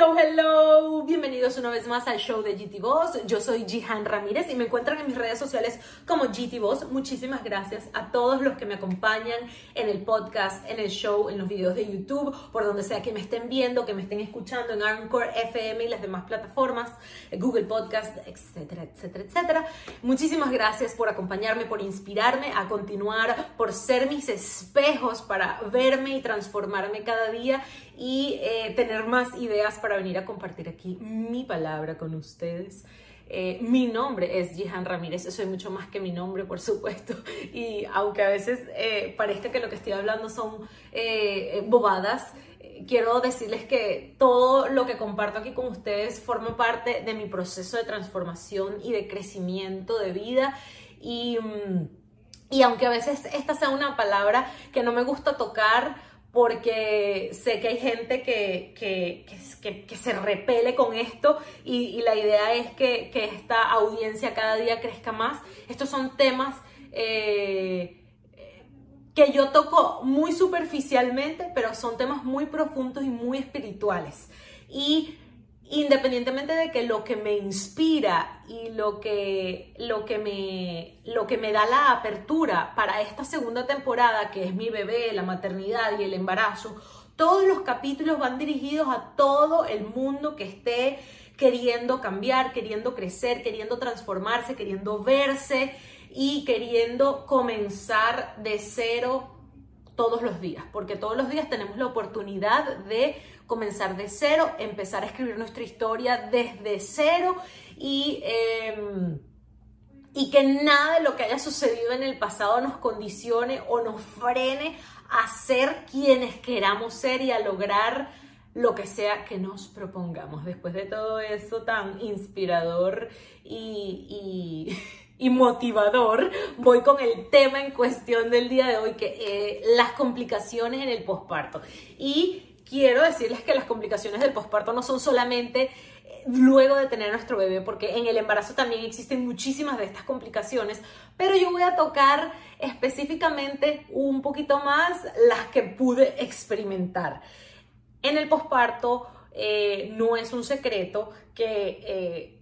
Hello, hello, bienvenidos una vez más al show de GT Boss. Yo soy Jihan Ramírez y me encuentran en mis redes sociales como GT Boss. Muchísimas gracias a todos los que me acompañan en el podcast, en el show, en los videos de YouTube, por donde sea que me estén viendo, que me estén escuchando en Anchor FM y las demás plataformas, Google Podcast, etcétera, etcétera, etcétera. Muchísimas gracias por acompañarme, por inspirarme a continuar, por ser mis espejos para verme y transformarme cada día y eh, tener más ideas para venir a compartir aquí mi palabra con ustedes. Eh, mi nombre es Jihan Ramírez, soy mucho más que mi nombre, por supuesto, y aunque a veces eh, parezca que lo que estoy hablando son bobadas, quiero decirles que todo lo que comparto aquí con ustedes forma parte de mi proceso de transformación y de crecimiento de vida y, mm, y aunque a veces esta sea una palabra que no me gusta tocar, porque sé que hay gente que, que, se repele con esto y, la idea es que, esta audiencia cada día crezca más. Estos son temas eh, que yo toco muy superficialmente, pero son temas muy profundos y muy espirituales. Y independientemente de que lo que me inspira y lo que, lo que, me, lo que me da la apertura para esta segunda temporada, que es mi bebé, la maternidad y el embarazo, todos los capítulos van dirigidos a todo el mundo que esté queriendo cambiar, queriendo crecer, queriendo transformarse, queriendo verse y queriendo comenzar de cero todos los días, porque todos los días tenemos la oportunidad de comenzar de cero, empezar a escribir nuestra historia desde cero y, em, y que nada de lo que haya sucedido en el pasado nos condicione o nos frene a ser quienes queramos ser y a lograr lo que sea que nos propongamos. Después de todo eso tan inspirador y y motivador, voy con el tema en cuestión del día de hoy, que eh, las complicaciones en el posparto. Y quiero decirles que las complicaciones del posparto no son solamente eh, luego de tener a nuestro bebé, porque en el embarazo también existen muchísimas de estas complicaciones, pero yo voy a tocar específicamente un poquito más las que pude experimentar. En el posparto eh, no es un secreto que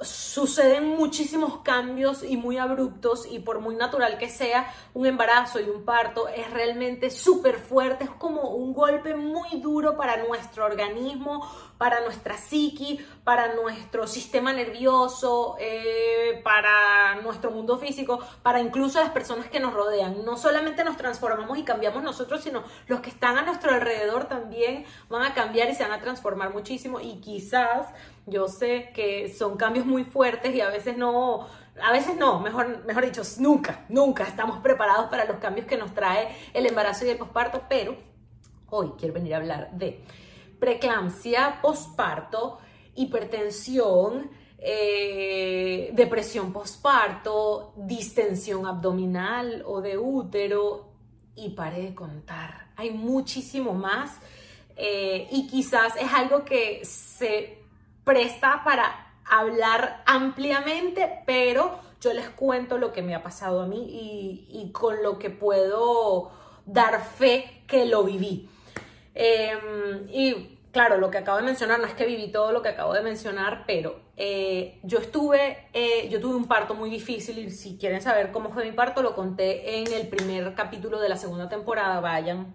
suceden muchísimos cambios y muy abruptos y por muy natural que sea, un embarazo y un parto es realmente súper fuerte, es como un golpe muy duro para nuestro organismo, para nuestra psiqui, para nuestro sistema nervioso, eh, para nuestro mundo físico, para incluso las personas que nos rodean. No solamente nos transformamos y cambiamos nosotros, sino los que están a nuestro alrededor también van a cambiar y se van a transformar muchísimo y quizás yo sé que son cambios muy fuertes y a veces no, a veces no, mejor, mejor dicho, nunca, nunca estamos preparados para los cambios que nos trae el embarazo y el posparto, pero hoy quiero venir a hablar de preeclampsia, posparto, hipertensión, eh, depresión posparto, distensión abdominal o de útero y pare de contar. Hay muchísimo más eh, y quizás es algo que se presta para hablar ampliamente, pero yo les cuento lo que me ha pasado a mí y, con lo que puedo dar fe que lo viví. Em, y claro, lo que acabo de mencionar, no es que viví todo lo que acabo de mencionar, pero eh, yo estuve, eh, yo tuve un parto muy difícil y si quieren saber cómo fue mi parto, lo conté en el primer capítulo de la segunda temporada, vayan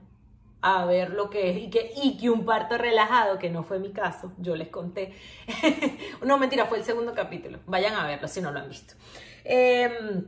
a ver lo que es y que, y que un parto relajado, que no fue mi caso, yo les conté. no, mentira, fue el segundo capítulo. Vayan a verlo si no lo han visto. Em,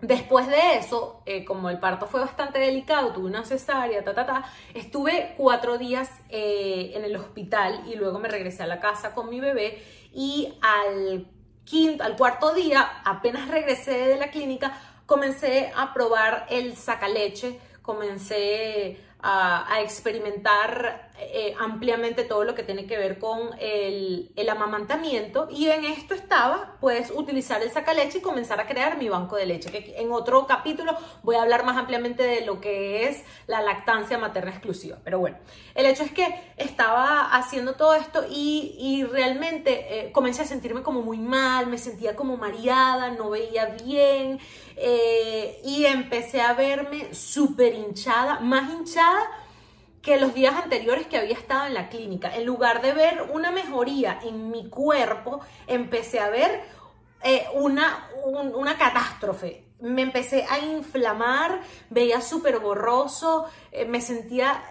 después de eso, eh, como el parto fue bastante delicado, tuve una cesárea, ta, ta, ta, estuve cuatro días eh, en el hospital y luego me regresé a la casa con mi bebé y al, quinto, al cuarto día, apenas regresé de la clínica, comencé a probar el sacaleche, comencé a, experimentar eh, ampliamente todo lo que tiene que ver con el, amamantamiento. Y en esto estaba pues utilizar el sacaleche y comenzar a crear mi banco de leche que en otro capítulo voy a hablar más ampliamente de lo que es la lactancia materna exclusiva. Pero bueno el hecho es que estaba haciendo todo esto y, y realmente eh, comencé a sentirme como muy mal me sentía como mareada no veía bien eh, y empecé a verme súper hinchada más hinchada que los días anteriores que había estado en la clínica. En lugar de ver una mejoría en mi cuerpo, empecé a ver eh, una, una catástrofe. Me empecé a inflamar, veía súper borroso, eh, me sentía,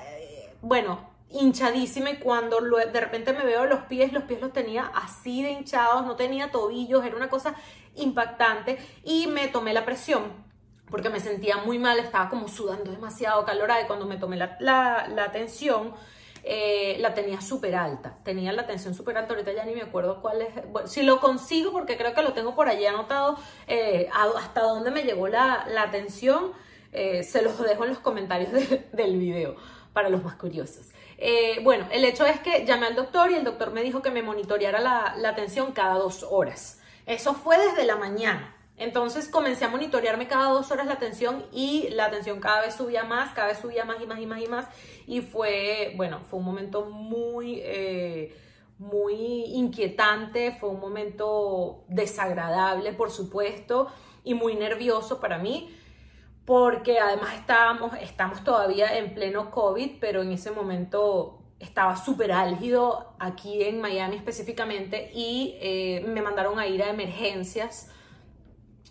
bueno, hinchadísima y cuando de repente me veo los pies, los pies los tenía así de hinchados, no tenía tobillos, era una cosa impactante y me tomé la presión porque me sentía muy mal, estaba como sudando demasiado calor y cuando me tomé la, la, la tensión, eh, la tenía súper alta, tenía la tensión súper alta, ahorita ya ni me acuerdo cuál es, si lo consigo, porque creo que lo tengo por allí anotado, eh, hasta dónde me llegó la, la tensión, eh, se los dejo en los comentarios del video para los más curiosos. Bueno, el hecho es que llamé al doctor y el doctor me dijo que me monitoreara la, la tensión cada dos horas. Eso fue desde la mañana. Entonces comencé a monitorearme cada dos horas la tensión y la tensión cada vez subía más, cada vez subía más y más y más y más. Y fue, bueno, fue un momento muy, eh, muy inquietante, fue un momento desagradable, por supuesto, y muy nervioso para mí, porque además estábamos, estamos todavía en pleno COVID, pero en ese momento estaba súper álgido aquí en Miami específicamente y eh, me mandaron a ir a emergencias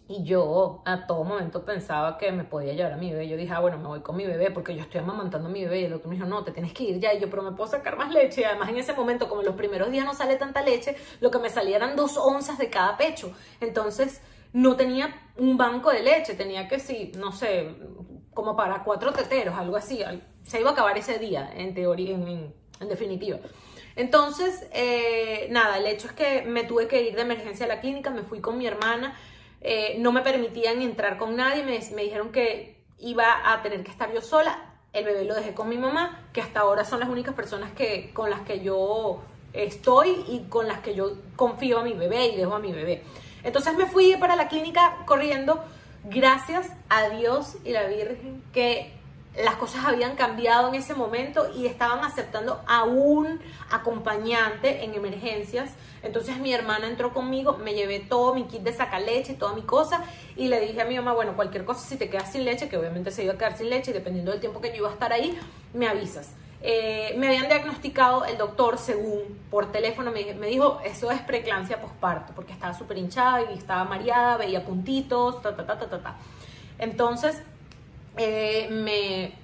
y yo a todo momento pensaba que me podía llevar a mi bebé. Yo dije, ah, bueno, me voy con mi bebé porque yo estoy amamantando a mi bebé. Y el doctor me dijo, no, te tienes que ir ya. Y yo, pero me puedo sacar más leche. Y además en ese momento, como en los primeros días no sale tanta leche, lo que me salía eran dos onzas de cada pecho. Entonces no tenía un banco de leche. Tenía que, sí, no sé, como para cuatro teteros, algo así. Se iba a acabar ese día, en teoría, en, definitiva. Entonces, eh, nada, el hecho es que me tuve que ir de emergencia a la clínica, me fui con mi hermana eh, no me permitían entrar con nadie, me, dijeron que iba a tener que estar yo sola, el bebé lo dejé con mi mamá, que hasta ahora son las únicas personas que, con las que yo estoy y con las que yo confío a mi bebé y dejo a mi bebé. Entonces me fui para la clínica corriendo, gracias a Dios y la Virgen, que las cosas habían cambiado en ese momento y estaban aceptando a un acompañante en emergencias. Entonces mi hermana entró conmigo, me llevé todo mi kit de saca leche, toda mi cosa y le dije a mi mamá, bueno, cualquier cosa si te quedas sin leche, que obviamente se iba a quedar sin leche y dependiendo del tiempo que yo iba a estar ahí, me avisas. Eh, me habían diagnosticado el doctor según por teléfono, me, dijo, eso es preeclampsia posparto, porque estaba súper hinchada y estaba mareada, veía puntitos, ta, ta, ta, ta, ta. Entonces, eh, me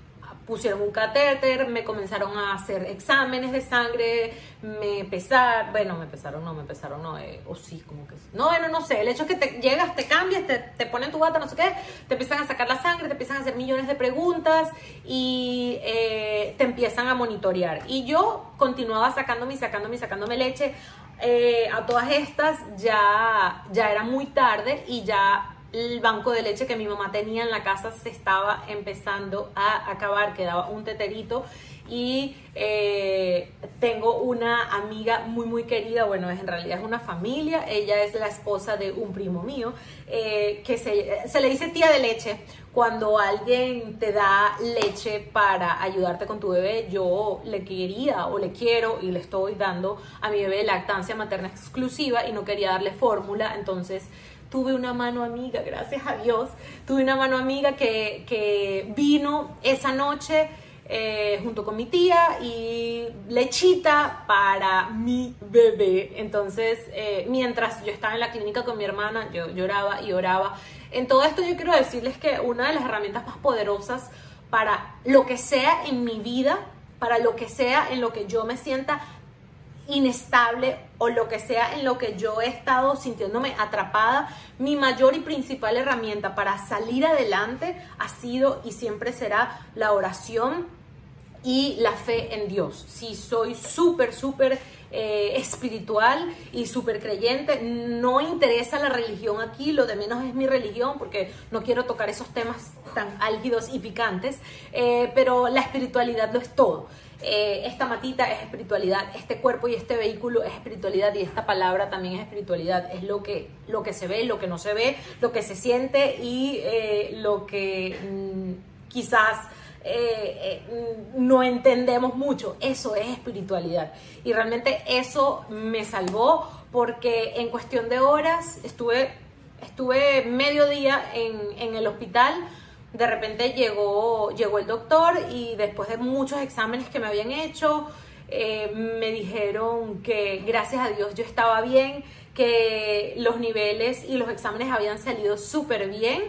pusieron un catéter, me comenzaron a hacer exámenes de sangre, me pesaron, bueno, me pesaron, no, me pesaron, no, eh, o sí, como que No, bueno, no sé, el hecho es que te llegas, te cambias, te, te ponen tu bata, no sé qué, te empiezan a sacar la sangre, te empiezan a hacer millones de preguntas y eh, te empiezan a monitorear. Y yo continuaba sacándome sacándome sacándome leche. a todas estas ya, ya era muy tarde y ya el banco de leche que mi mamá tenía en la casa se estaba empezando a acabar, quedaba un teterito. Y eh, tengo una amiga muy muy querida, bueno, en realidad es una familia, ella es la esposa de un primo mío, eh, que se, se, le dice tía de leche. Cuando alguien te da leche para ayudarte con tu bebé, yo le quería o le quiero y le estoy dando a mi bebé lactancia materna exclusiva y no quería darle fórmula, entonces tuve una mano amiga, gracias a Dios, tuve una mano amiga que, que vino esa noche eh, junto con mi tía y lechita para mi bebé. Entonces, eh, mientras yo estaba en la clínica con mi hermana, yo lloraba y oraba. En todo esto yo quiero decirles que una de las herramientas más poderosas para lo que sea en mi vida, para lo que sea en lo que yo me sienta inestable o lo que sea en lo que yo he estado sintiéndome atrapada, mi mayor y principal herramienta para salir adelante ha sido y siempre será la oración y la fe en Dios. Si soy súper, súper eh, espiritual y súper creyente, no interesa la religión aquí, lo de menos es mi religión porque no quiero tocar esos temas tan álgidos y picantes, eh, pero la espiritualidad lo es todo. Eh, esta matita es espiritualidad, este cuerpo y este vehículo es espiritualidad y esta palabra también es espiritualidad, es lo que, lo que se ve, lo que no se ve, lo que se siente y eh, lo que mm, quizás eh, no entendemos mucho, eso es espiritualidad. Y realmente eso me salvó porque en cuestión de horas estuve, estuve medio día en el hospital de repente llegó, llegó el doctor y después de muchos exámenes que me habían hecho, eh, me dijeron que gracias a Dios yo estaba bien, que los niveles y los exámenes habían salido súper bien,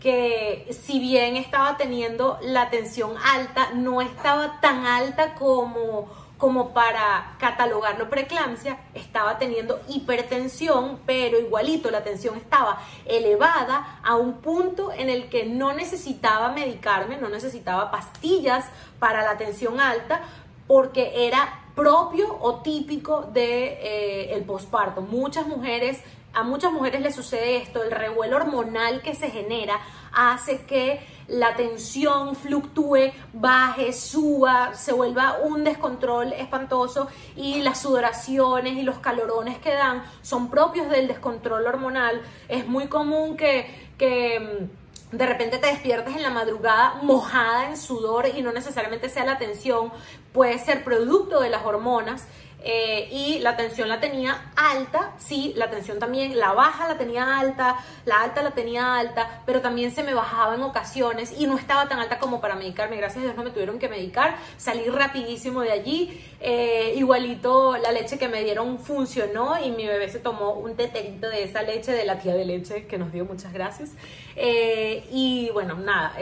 que si bien estaba teniendo la tensión alta, no estaba tan alta como como para catalogarlo preeclampsia, estaba teniendo hipertensión, pero igualito la tensión estaba elevada a un punto en el que no necesitaba medicarme, no necesitaba pastillas para la tensión alta, porque era propio o típico de eh, el posparto. Muchas mujeres, a muchas mujeres les sucede esto, el revuelo hormonal que se genera hace que la tensión fluctúe, baje, suba, se vuelva un descontrol espantoso y las sudoraciones y los calorones que dan son propios del descontrol hormonal. Es muy común que, que mm, de repente te despiertes en la madrugada mojada en sudor y no necesariamente sea la tensión, puede ser producto de las hormonas eh, y la tensión la tenía alta, sí, la tensión también, la baja la tenía alta, la alta la tenía alta, pero también se me bajaba en ocasiones y no estaba tan alta como para medicarme, gracias a Dios no me tuvieron que medicar, salí rapidísimo de allí, eh, igualito la leche que me dieron funcionó y mi bebé se tomó un teterito de esa leche de la tía de leche que nos dio muchas gracias eh, y bueno, nada,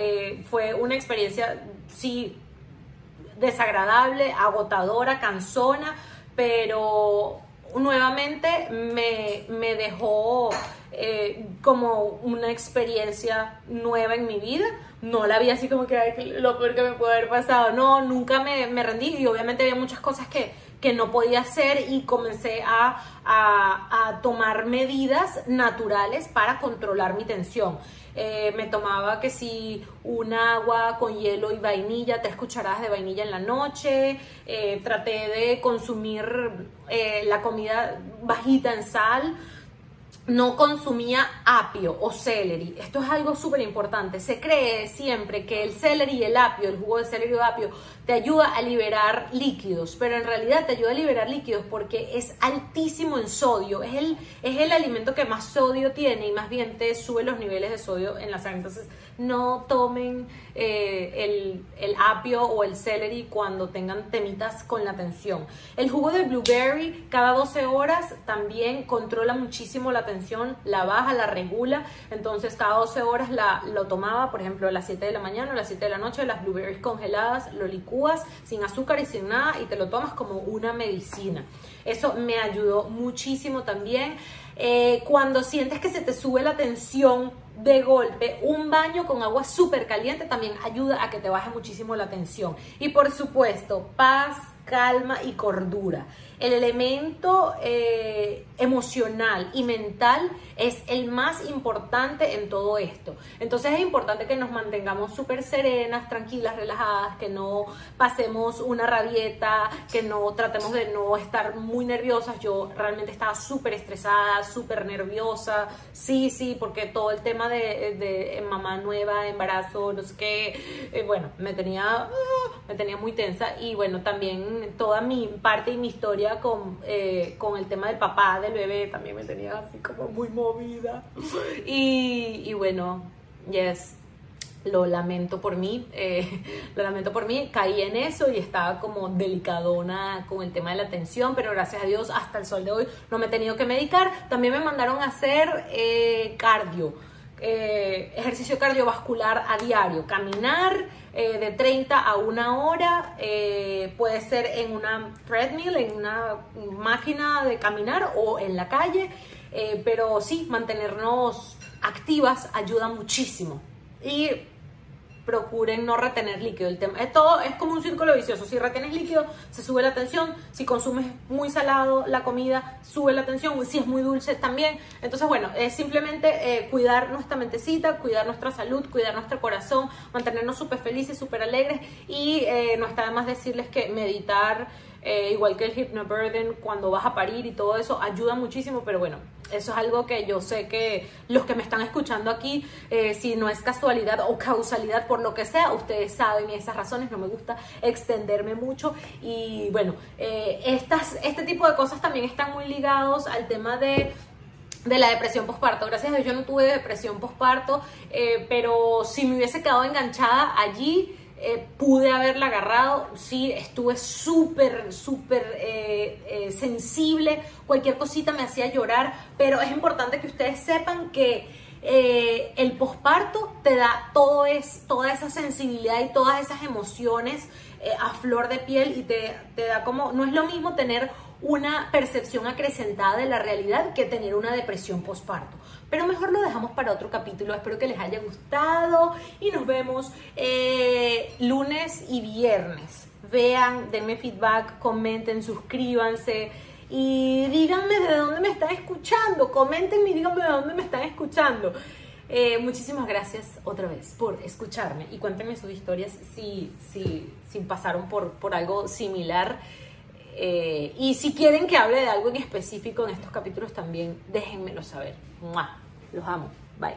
fue una experiencia, sí, desagradable, agotadora, cansona, pero nuevamente me, dejó eh, como una experiencia nueva en mi vida. No la vi así como que lo peor que me puede haber pasado. No, nunca me, rendí y obviamente había muchas cosas que, no podía hacer y comencé a, a tomar medidas naturales para controlar mi tensión. Eh, me tomaba que si un agua con hielo y vainilla, tres cucharadas de vainilla en la noche, eh, traté de consumir eh, la comida bajita en sal, no consumía apio o celery. Esto es algo súper importante. Se cree siempre que el celery y el apio, el jugo de celery o apio, te ayuda a liberar líquidos, pero en realidad te ayuda a liberar líquidos porque es altísimo en sodio. Es el, es el alimento que más sodio tiene y más bien te sube los niveles de sodio en la sangre. Entonces, no tomen eh, el, apio o el celery cuando tengan temitas con la tensión. El jugo de blueberry cada 12 horas también controla muchísimo la tensión, la baja, la regula. Entonces cada 12 horas la, lo tomaba, por ejemplo, a las 7 de la mañana o a las 7 de la noche, las blueberries congeladas, lo licúas sin azúcar y sin nada y te lo tomas como una medicina. Eso me ayudó muchísimo también. Eh, cuando sientes que se te sube la tensión, de golpe, un baño con agua súper caliente también ayuda a que te baje muchísimo la tensión. Y por supuesto, paz, calma y cordura. El elemento eh, emocional y mental es el más importante en todo esto. Entonces es importante que nos mantengamos súper serenas, tranquilas, relajadas, que no pasemos una rabieta, que no tratemos de no estar muy nerviosas. Yo realmente estaba súper estresada, súper nerviosa. Sí, sí, porque todo el tema de, de, mamá nueva, embarazo, no sé qué, eh, bueno, me tenía, me tenía muy tensa y bueno, también toda mi parte y mi historia con, eh, con el tema del papá, del bebé, también me tenía así como muy movida. Y, y bueno, yes, lo lamento por mí, eh, lo lamento por mí, caí en eso y estaba como delicadona con el tema de la atención, pero gracias a Dios hasta el sol de hoy no me he tenido que medicar. También me mandaron a hacer eh, cardio, ejercicio cardiovascular a diario, caminar eh, de 30 a una hora, eh, puede ser en una treadmill, en una máquina de caminar o en la calle, eh, pero sí, mantenernos activas ayuda muchísimo. Procuren no retener líquido. El tema es todo, es como un círculo vicioso. Si retienes líquido, se sube la tensión. Si consumes muy salado la comida, sube la tensión. Si es muy dulce, también. Entonces, bueno, es simplemente eh, cuidar nuestra mentecita, cuidar nuestra salud, cuidar nuestro corazón, mantenernos súper felices, súper alegres. Y eh, no está de más decirles que meditar eh, igual que el hypnoburden, cuando vas a parir y todo eso, ayuda muchísimo, pero bueno, eso es algo que yo sé que los que me están escuchando aquí, eh, si no es casualidad o causalidad por lo que sea, ustedes saben esas razones, no me gusta extenderme mucho y bueno, eh, estas, este tipo de cosas también están muy ligados al tema de de la depresión postparto. Gracias a Dios yo no tuve depresión postparto, eh, pero si me hubiese quedado enganchada allí, eh, pude haberla agarrado. Sí, estuve súper, súper eh, sensible. Cualquier cosita me hacía llorar, pero es importante que ustedes sepan que el posparto te da todo toda esa sensibilidad y todas esas emociones a flor de piel y te, te da como, no es lo mismo tener una percepción acrecentada de la realidad que tener una depresión postparto. Pero mejor lo dejamos para otro capítulo. Espero que les haya gustado y nos vemos eh, lunes y viernes. Vean, denme feedback, comenten, suscríbanse y díganme de dónde me están escuchando. Comenten y díganme de dónde me están escuchando. Eh, muchísimas gracias otra vez por escucharme y cuéntenme sus historias si, si, si pasaron por, por algo similar. Eh, y si quieren que hable de algo en específico en estos capítulos también, déjenmelo saber. Los amo. Bye.